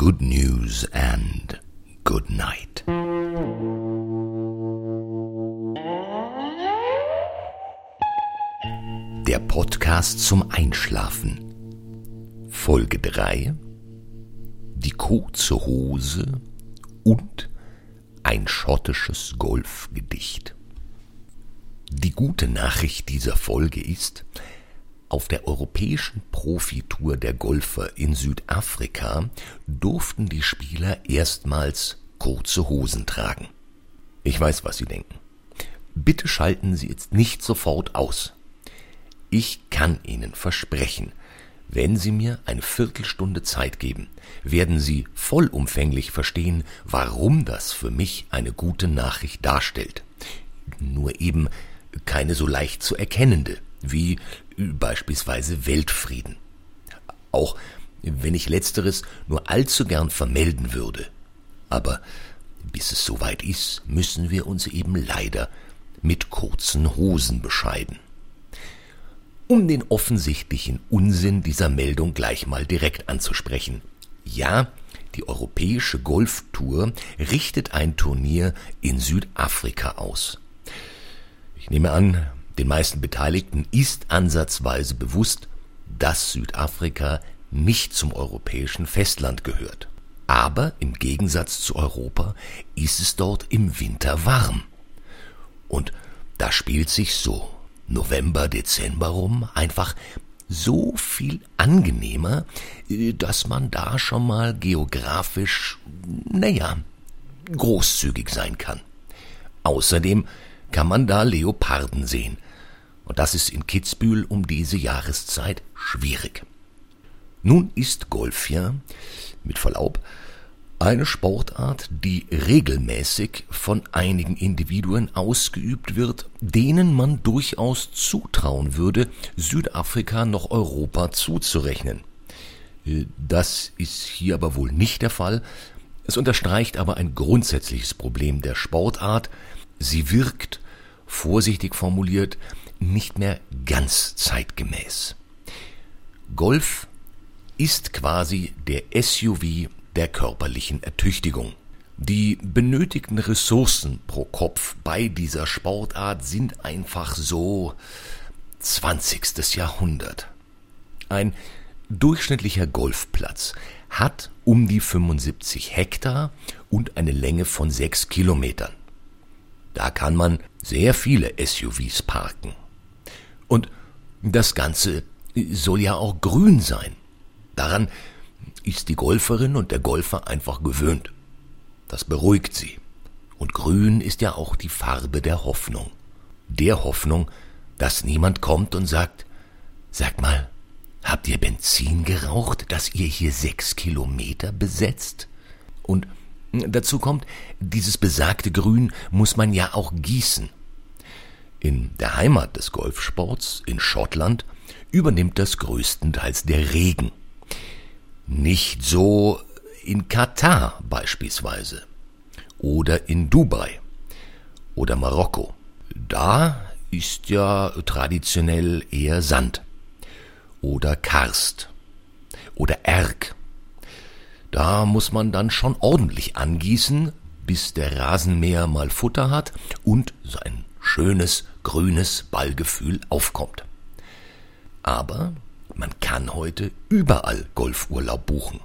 good news and good night. Der Podcast zum Einschlafen. Folge 3. Die kurze Hose und ein schottisches Golfgedicht. Die gute Nachricht dieser Folge ist, auf der europäischen Profitour der Golfer in Südafrika durften die Spieler erstmals kurze Hosen tragen. Ich weiß, was Sie denken. Bitte schalten Sie jetzt nicht sofort aus. Ich kann Ihnen versprechen, wenn Sie mir eine Viertelstunde Zeit geben, werden Sie vollumfänglich verstehen, warum das für mich eine gute Nachricht darstellt. Nur eben keine so leicht zu erkennende, wie beispielsweise Weltfrieden. Auch wenn ich letzteres nur allzu gern vermelden würde. Aber bis es soweit ist, müssen wir uns eben leider mit kurzen Hosen bescheiden. Um den offensichtlichen Unsinn dieser Meldung gleich mal direkt anzusprechen. Ja, die europäische Golftour richtet ein Turnier in Südafrika aus. Ich nehme an, den meisten Beteiligten ist ansatzweise bewusst, dass Südafrika nicht zum europäischen Festland gehört. Aber im Gegensatz zu Europa ist es dort im Winter warm. Und da spielt sich so November, Dezember rum einfach so viel angenehmer, dass man da schon mal geografisch, naja, großzügig sein kann. Außerdem kann man da Leoparden sehen, und das ist in Kitzbühel um diese Jahreszeit schwierig. Nun ist Golf ja, mit Verlaub, eine Sportart, die regelmäßig von einigen Individuen ausgeübt wird, denen man durchaus zutrauen würde, Südafrika noch Europa zuzurechnen. Das ist hier aber wohl nicht der Fall. Es unterstreicht aber ein grundsätzliches Problem der Sportart. Sie wirkt, vorsichtig formuliert, nicht mehr ganz zeitgemäß. Golf ist quasi der SUV der körperlichen Ertüchtigung. Die benötigten Ressourcen pro Kopf bei dieser Sportart sind einfach so 20. Jahrhundert. Ein durchschnittlicher Golfplatz hat um die 75 Hektar und eine Länge von 6 Kilometern. Da kann man sehr viele SUVs parken. Und das Ganze soll ja auch grün sein. Daran ist die Golferin und der Golfer einfach gewöhnt. Das beruhigt sie. Und grün ist ja auch die Farbe der Hoffnung. Der Hoffnung, dass niemand kommt und sagt, sag mal, habt ihr Benzin geraucht, dass ihr hier sechs Kilometer besetzt? Und dazu kommt, dieses besagte Grün muss man ja auch gießen. In der Heimat des Golfsports, in Schottland, übernimmt das größtenteils der Regen. Nicht so in Katar beispielsweise oder in Dubai oder Marokko. Da ist ja traditionell eher Sand oder Karst oder Erg. Da muss man dann schon ordentlich angießen, bis der Rasenmäher mal Futter hat und sein schönes grünes Ballgefühl aufkommt. Aber man kann heute überall Golfurlaub buchen.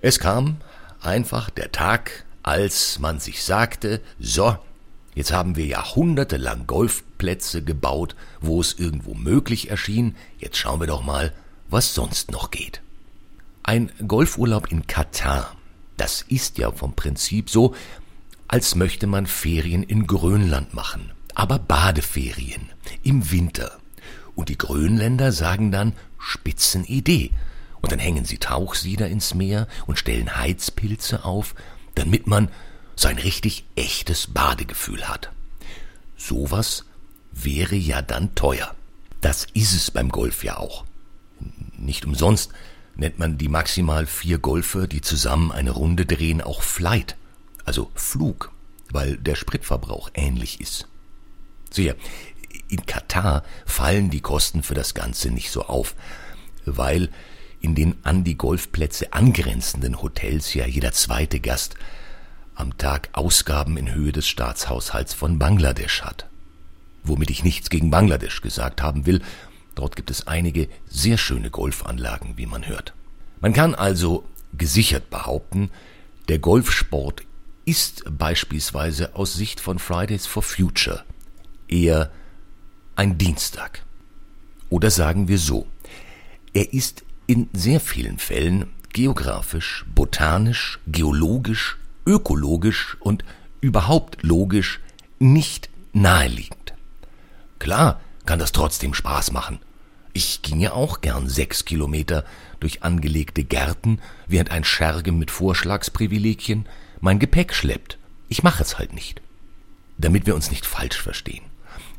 Es kam einfach der Tag, als man sich sagte, so, jetzt haben wir jahrhundertelang Golfplätze gebaut, wo es irgendwo möglich erschien, jetzt schauen wir doch mal, was sonst noch geht. Ein Golfurlaub in Katar, das ist ja vom Prinzip so, als möchte man Ferien in Grönland machen, aber Badeferien im Winter. Und die Grönländer sagen dann Spitzenidee. Und dann hängen sie Tauchsieder ins Meer und stellen Heizpilze auf, damit man so ein richtig echtes Badegefühl hat. Sowas wäre ja dann teuer. Das ist es beim Golf ja auch. Nicht umsonst nennt man die maximal vier Golfer, die zusammen eine Runde drehen, auch Flight also Flug, weil der Spritverbrauch ähnlich ist. Siehe, in Katar fallen die Kosten für das Ganze nicht so auf, weil in den an die Golfplätze angrenzenden Hotels ja jeder zweite Gast am Tag Ausgaben in Höhe des Staatshaushalts von Bangladesch hat. Womit ich nichts gegen Bangladesch gesagt haben will, dort gibt es einige sehr schöne Golfanlagen, wie man hört. Man kann also gesichert behaupten, der Golfsport ist beispielsweise aus Sicht von Fridays for Future eher ein Dienstag. Oder sagen wir so, er ist in sehr vielen Fällen geografisch, botanisch, geologisch, ökologisch und überhaupt logisch nicht naheliegend. Klar kann das trotzdem Spaß machen. Ich ginge auch gern sechs Kilometer durch angelegte Gärten, während ein Scherge mit Vorschlagsprivilegien mein Gepäck schleppt. Ich mache es halt nicht. Damit wir uns nicht falsch verstehen.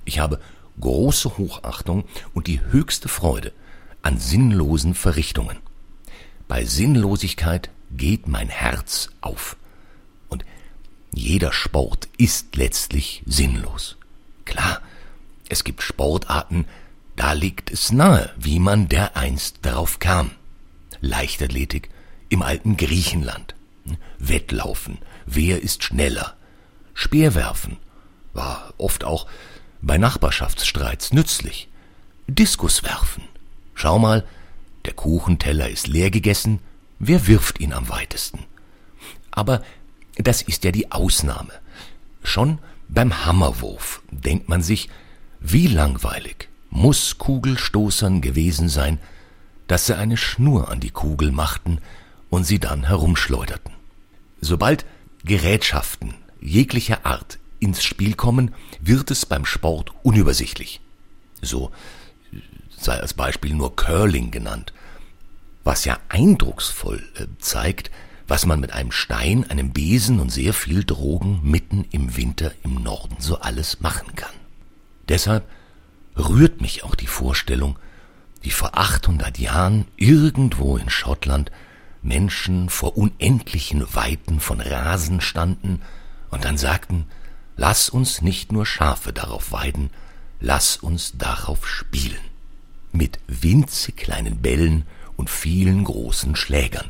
Ich habe große Hochachtung und die höchste Freude an sinnlosen Verrichtungen. Bei Sinnlosigkeit geht mein Herz auf. Und jeder Sport ist letztlich sinnlos. Klar, es gibt Sportarten, da liegt es nahe, wie man dereinst darauf kam. Leichtathletik im alten Griechenland. Wettlaufen, wer ist schneller? Speerwerfen war oft auch bei Nachbarschaftsstreits nützlich. Diskuswerfen. Schau mal, der Kuchenteller ist leer gegessen, wer wirft ihn am weitesten? Aber das ist ja die Ausnahme. Schon beim Hammerwurf denkt man sich, wie langweilig muss Kugelstoßern gewesen sein, dass sie eine Schnur an die Kugel machten und sie dann herumschleuderten. Sobald Gerätschaften jeglicher Art ins Spiel kommen, wird es beim Sport unübersichtlich. So sei als Beispiel nur Curling genannt, was ja eindrucksvoll äh, zeigt, was man mit einem Stein, einem Besen und sehr viel Drogen mitten im Winter im Norden so alles machen kann. Deshalb rührt mich auch die Vorstellung, wie vor 800 Jahren irgendwo in Schottland Menschen vor unendlichen Weiten von Rasen standen und dann sagten, lass uns nicht nur Schafe darauf weiden, lass uns darauf spielen. Mit winzig kleinen Bällen und vielen großen Schlägern.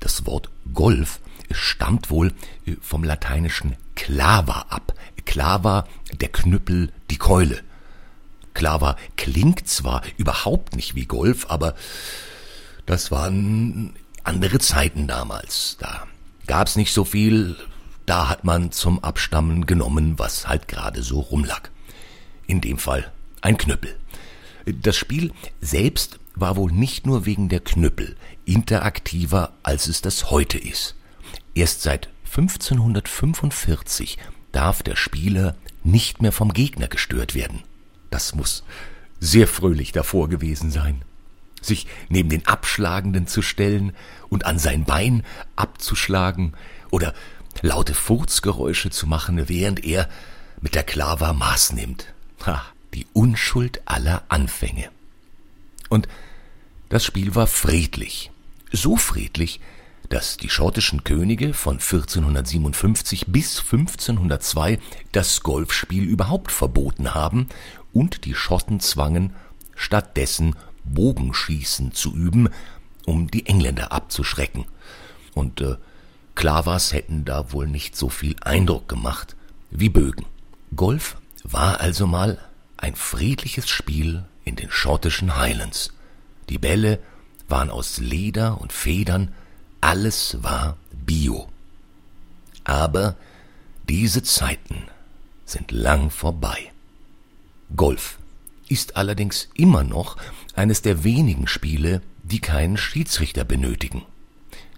Das Wort Golf stammt wohl vom lateinischen clava ab. Clava, der Knüppel, die Keule. War, klingt zwar überhaupt nicht wie Golf, aber das waren andere Zeiten damals. Da gab's nicht so viel, da hat man zum Abstammen genommen, was halt gerade so rumlag. In dem Fall ein Knüppel. Das Spiel selbst war wohl nicht nur wegen der Knüppel interaktiver, als es das heute ist. Erst seit 1545 darf der Spieler nicht mehr vom Gegner gestört werden. Das muss sehr fröhlich davor gewesen sein. Sich neben den Abschlagenden zu stellen und an sein Bein abzuschlagen oder laute Furzgeräusche zu machen, während er mit der Klava Maß nimmt. Ha, die Unschuld aller Anfänge. Und das Spiel war friedlich. So friedlich, dass die schottischen Könige von 1457 bis 1502 das Golfspiel überhaupt verboten haben und die Schotten zwangen, stattdessen Bogenschießen zu üben, um die Engländer abzuschrecken. Und äh, Klavas hätten da wohl nicht so viel Eindruck gemacht wie Bögen. Golf war also mal ein friedliches Spiel in den schottischen Highlands. Die Bälle waren aus Leder und Federn, alles war Bio. Aber diese Zeiten sind lang vorbei. Golf ist allerdings immer noch eines der wenigen Spiele, die keinen Schiedsrichter benötigen.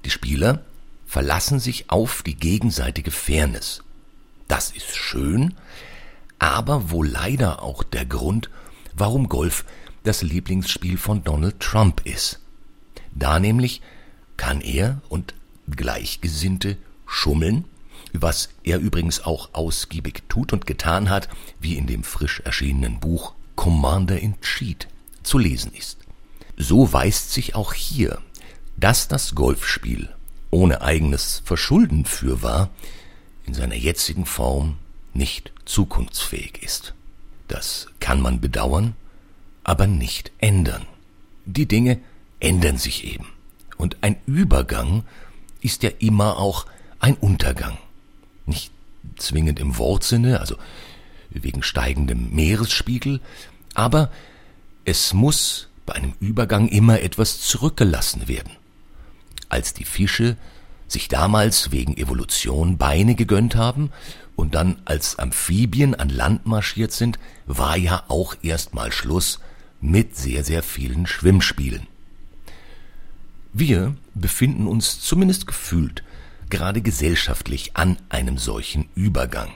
Die Spieler verlassen sich auf die gegenseitige Fairness. Das ist schön, aber wohl leider auch der Grund, warum Golf das Lieblingsspiel von Donald Trump ist. Da nämlich kann er und Gleichgesinnte schummeln was er übrigens auch ausgiebig tut und getan hat, wie in dem frisch erschienenen Buch Commander in Cheat zu lesen ist. So weist sich auch hier, dass das Golfspiel ohne eigenes Verschulden für war, in seiner jetzigen Form nicht zukunftsfähig ist. Das kann man bedauern, aber nicht ändern. Die Dinge ändern sich eben. Und ein Übergang ist ja immer auch ein Untergang. Nicht zwingend im Wortsinne, also wegen steigendem Meeresspiegel, aber es muss bei einem Übergang immer etwas zurückgelassen werden. Als die Fische sich damals wegen Evolution Beine gegönnt haben und dann als Amphibien an Land marschiert sind, war ja auch erstmal Schluss mit sehr, sehr vielen Schwimmspielen. Wir befinden uns zumindest gefühlt gerade gesellschaftlich an einem solchen Übergang.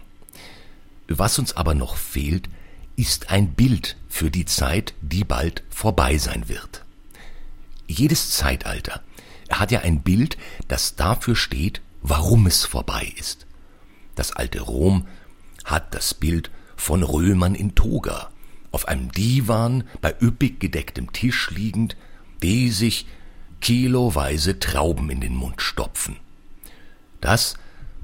Was uns aber noch fehlt, ist ein Bild für die Zeit, die bald vorbei sein wird. Jedes Zeitalter hat ja ein Bild, das dafür steht, warum es vorbei ist. Das alte Rom hat das Bild von Römern in Toga, auf einem Divan bei üppig gedecktem Tisch liegend, die sich kiloweise Trauben in den Mund stopfen. Das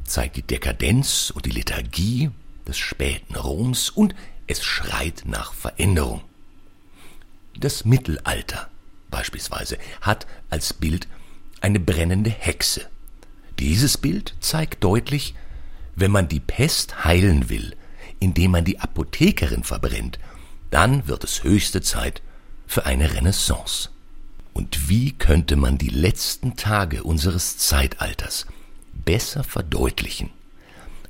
zeigt die Dekadenz und die Lethargie des späten Roms und es schreit nach Veränderung. Das Mittelalter beispielsweise hat als Bild eine brennende Hexe. Dieses Bild zeigt deutlich, wenn man die Pest heilen will, indem man die Apothekerin verbrennt, dann wird es höchste Zeit für eine Renaissance. Und wie könnte man die letzten Tage unseres Zeitalters besser verdeutlichen,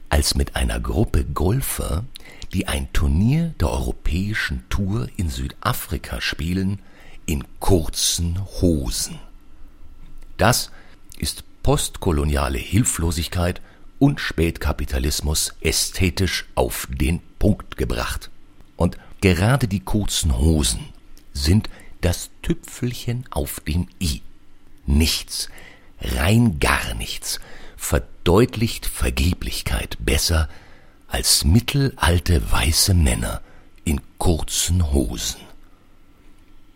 als mit einer Gruppe Golfer, die ein Turnier der europäischen Tour in Südafrika spielen, in kurzen Hosen. Das ist postkoloniale Hilflosigkeit und Spätkapitalismus ästhetisch auf den Punkt gebracht. Und gerade die kurzen Hosen sind das Tüpfelchen auf dem i. Nichts, rein gar nichts, verdeutlicht Vergeblichkeit besser als mittelalte weiße Männer in kurzen Hosen.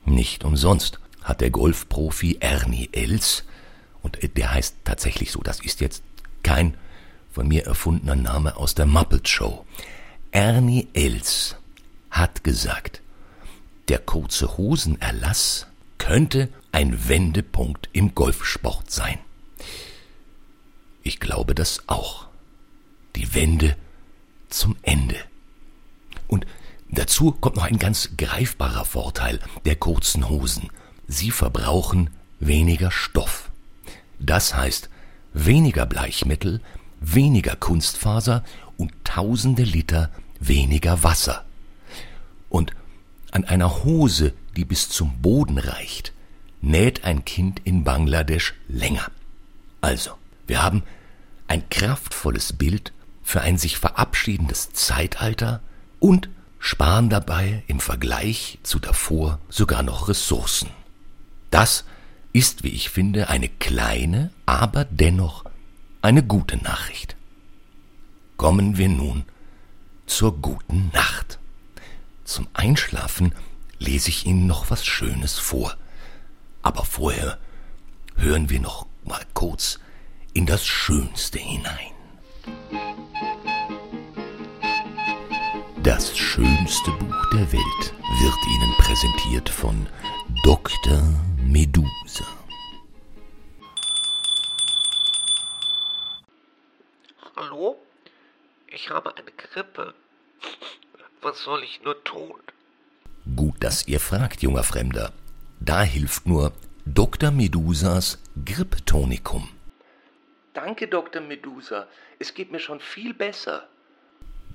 Nicht umsonst hat der Golfprofi Ernie Els, und der heißt tatsächlich so, das ist jetzt kein von mir erfundener Name aus der Muppet Show. Ernie Els hat gesagt, der kurze Hosenerlass könnte ein Wendepunkt im Golfsport sein. Ich glaube das auch. Die Wende zum Ende. Und dazu kommt noch ein ganz greifbarer Vorteil der kurzen Hosen. Sie verbrauchen weniger Stoff. Das heißt weniger Bleichmittel, weniger Kunstfaser und tausende Liter weniger Wasser. Und an einer Hose, die bis zum Boden reicht, näht ein Kind in Bangladesch länger. Also, wir haben ein kraftvolles Bild für ein sich verabschiedendes Zeitalter und sparen dabei im Vergleich zu davor sogar noch Ressourcen. Das ist, wie ich finde, eine kleine, aber dennoch eine gute Nachricht. Kommen wir nun zur guten Nacht. Zum Einschlafen lese ich Ihnen noch was Schönes vor. Aber vorher hören wir noch mal kurz in das Schönste hinein. Das schönste Buch der Welt wird Ihnen präsentiert von Dr. Medusa. Hallo? Ich habe eine Grippe. Was soll ich nur tun? Gut, dass ihr fragt, junger Fremder. Da hilft nur Dr. Medusas Grippetonikum. Danke, Dr. Medusa. Es geht mir schon viel besser.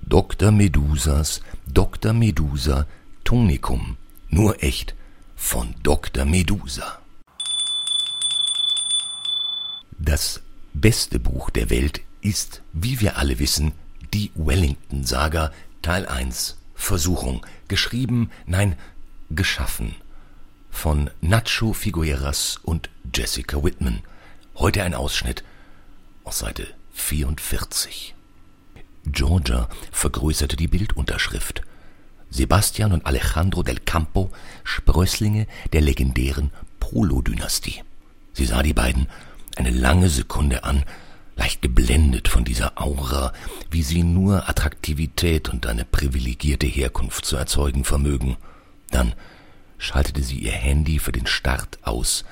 Dr. Medusas Dr. Medusa Tonikum. Nur echt von Dr. Medusa. Das beste Buch der Welt ist, wie wir alle wissen, die Wellington-Saga Teil 1 Versuchung, geschrieben, nein, geschaffen von Nacho Figueras und Jessica Whitman. Heute ein Ausschnitt aus Seite 44. Georgia vergrößerte die Bildunterschrift. Sebastian und Alejandro del Campo, Sprösslinge der legendären Polo-Dynastie. Sie sah die beiden eine lange Sekunde an, leicht geblendet von dieser Aura, wie sie nur Attraktivität und eine privilegierte Herkunft zu erzeugen vermögen. Dann schaltete sie ihr Handy für den Start aus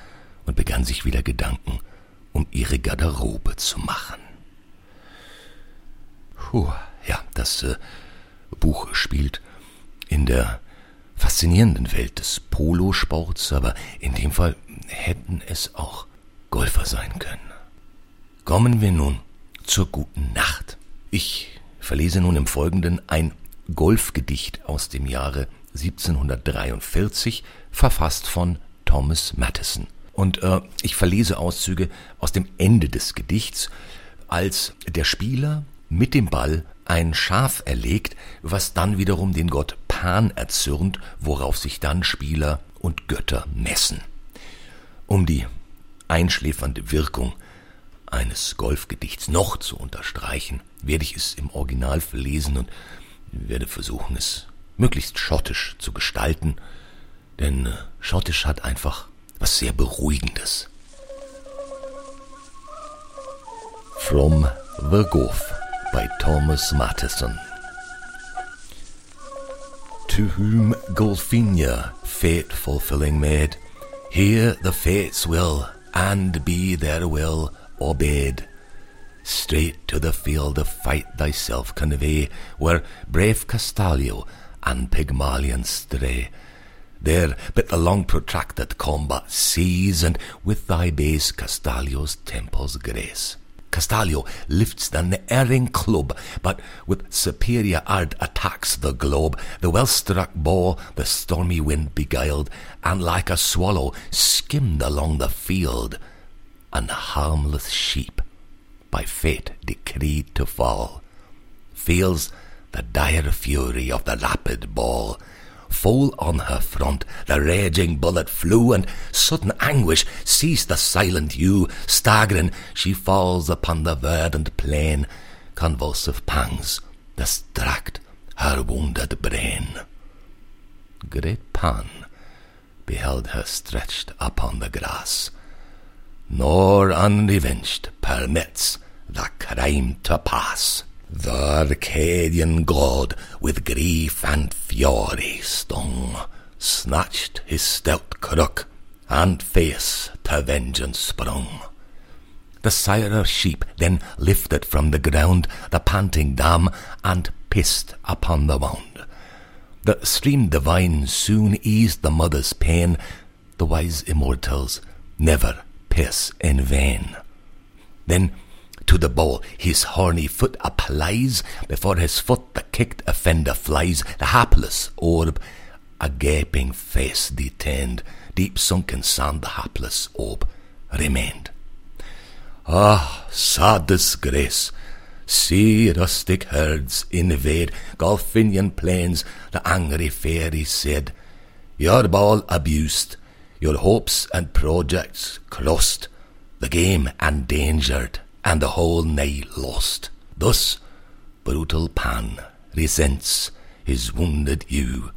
und begann sich wieder Gedanken um ihre Garderobe zu machen. Puh, ja, das äh, Buch spielt in der faszinierenden Welt des Polosports, aber in dem Fall hätten es auch Golfer sein können. Kommen wir nun zur guten Nacht. Ich verlese nun im Folgenden ein Golfgedicht aus dem Jahre 1743, verfasst von Thomas Mattison. Und äh, ich verlese Auszüge aus dem Ende des Gedichts, als der Spieler mit dem Ball ein Schaf erlegt, was dann wiederum den Gott Pan erzürnt, worauf sich dann Spieler und Götter messen. Um die einschläfernde Wirkung eines Golfgedichts noch zu unterstreichen, werde ich es im Original verlesen und werde versuchen, es möglichst schottisch zu gestalten, denn äh, schottisch hat einfach was sehr Beruhigendes. From the Golf by Thomas Mattison To whom Golfinia, fate fulfilling maid, hear the fates will, and be their will obeyed. Straight to the field of fight thyself convey, where brave Castalio and Pygmalion stray. There but the long protracted combat seize, and with thy base Castalio's temples grace. Castalio lifts the erring club, but with superior art attacks the globe. The well-struck ball the stormy wind beguiled, and like a swallow skimmed along the field. And the harmless sheep, by fate decreed to fall, feels the dire fury of the rapid ball, Full on her front the raging bullet flew, and sudden anguish seized the silent yew. Staggering, she falls upon the verdant plain. Convulsive pangs distract her wounded brain. Great Pan beheld her stretched upon the grass, nor unrevenged permits the crime to pass. The Arcadian god with grief and fury stung, snatched his stout crook, and face to vengeance sprung. The sire of sheep then lifted from the ground the panting dam, and pissed upon the wound. The stream divine soon eased the mother's pain, the wise immortals never piss in vain. Then to the ball. His horny foot applies, before his foot. The kicked offender flies, the hapless orb, a gaping face detained, deep sunk in sand the hapless orb remained. Ah, sad disgrace! See rustic herds invade. Golfinian plains, the angry fairy said, Your ball abused, your hopes and projects crossed, the game endangered and the whole nigh lost. Thus brutal Pan resents his wounded ewe.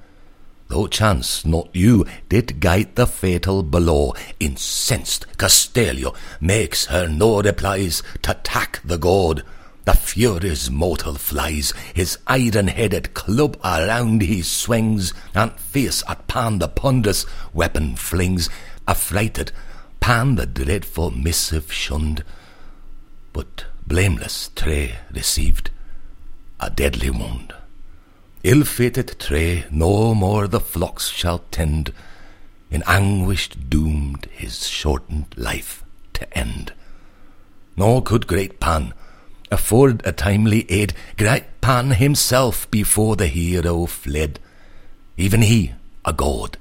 Though chance, not you, did guide the fatal blow, incensed Castelio makes her no replies to tack the god. The fury's mortal flies, his iron-headed club around he swings, and fierce at Pan the ponderous weapon flings. Affrighted, Pan the dreadful missive shunned, but blameless Tray received a deadly wound. Ill-fated Tray no more the flocks shall tend, in anguish doomed his shortened life to end. Nor could great Pan afford a timely aid, great Pan himself before the hero fled. Even he, a god,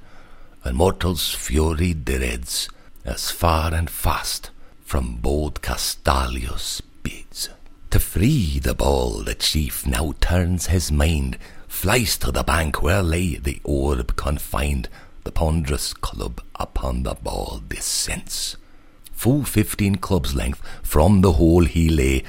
and mortal's fury dreads, as far and fast from bold Castalio's bids. To free the ball, the chief now turns his mind, flies to the bank where lay the orb confined. The ponderous club upon the ball descends. Full fifteen clubs' length from the hole he lay.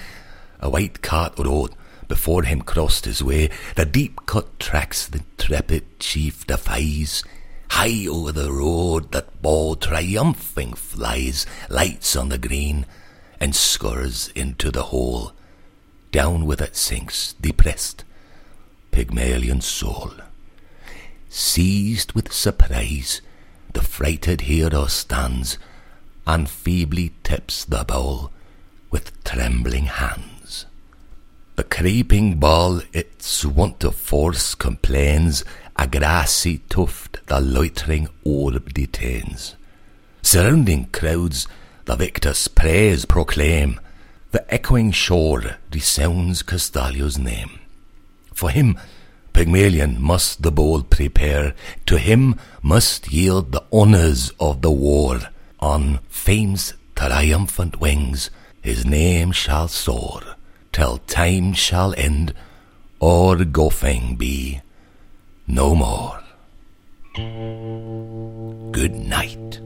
A white cart rode before him crossed his way. The deep cut tracks the intrepid chief defies. High over the road that ball triumphing flies, lights on the green, and scurs into the hole. Down with it sinks, depressed, Pygmalion soul. Seized with surprise, the frighted hero stands, and feebly tips the bowl with trembling hands. The creeping ball its want of force complains, a grassy tuft the loitering orb detains. Surrounding crowds the victor's praise proclaim, the echoing shore resounds Castalio's name. For him Pygmalion must the bowl prepare, to him must yield the honours of the war. On fame's triumphant wings his name shall soar, till time shall end, or goffing be no more. Good night.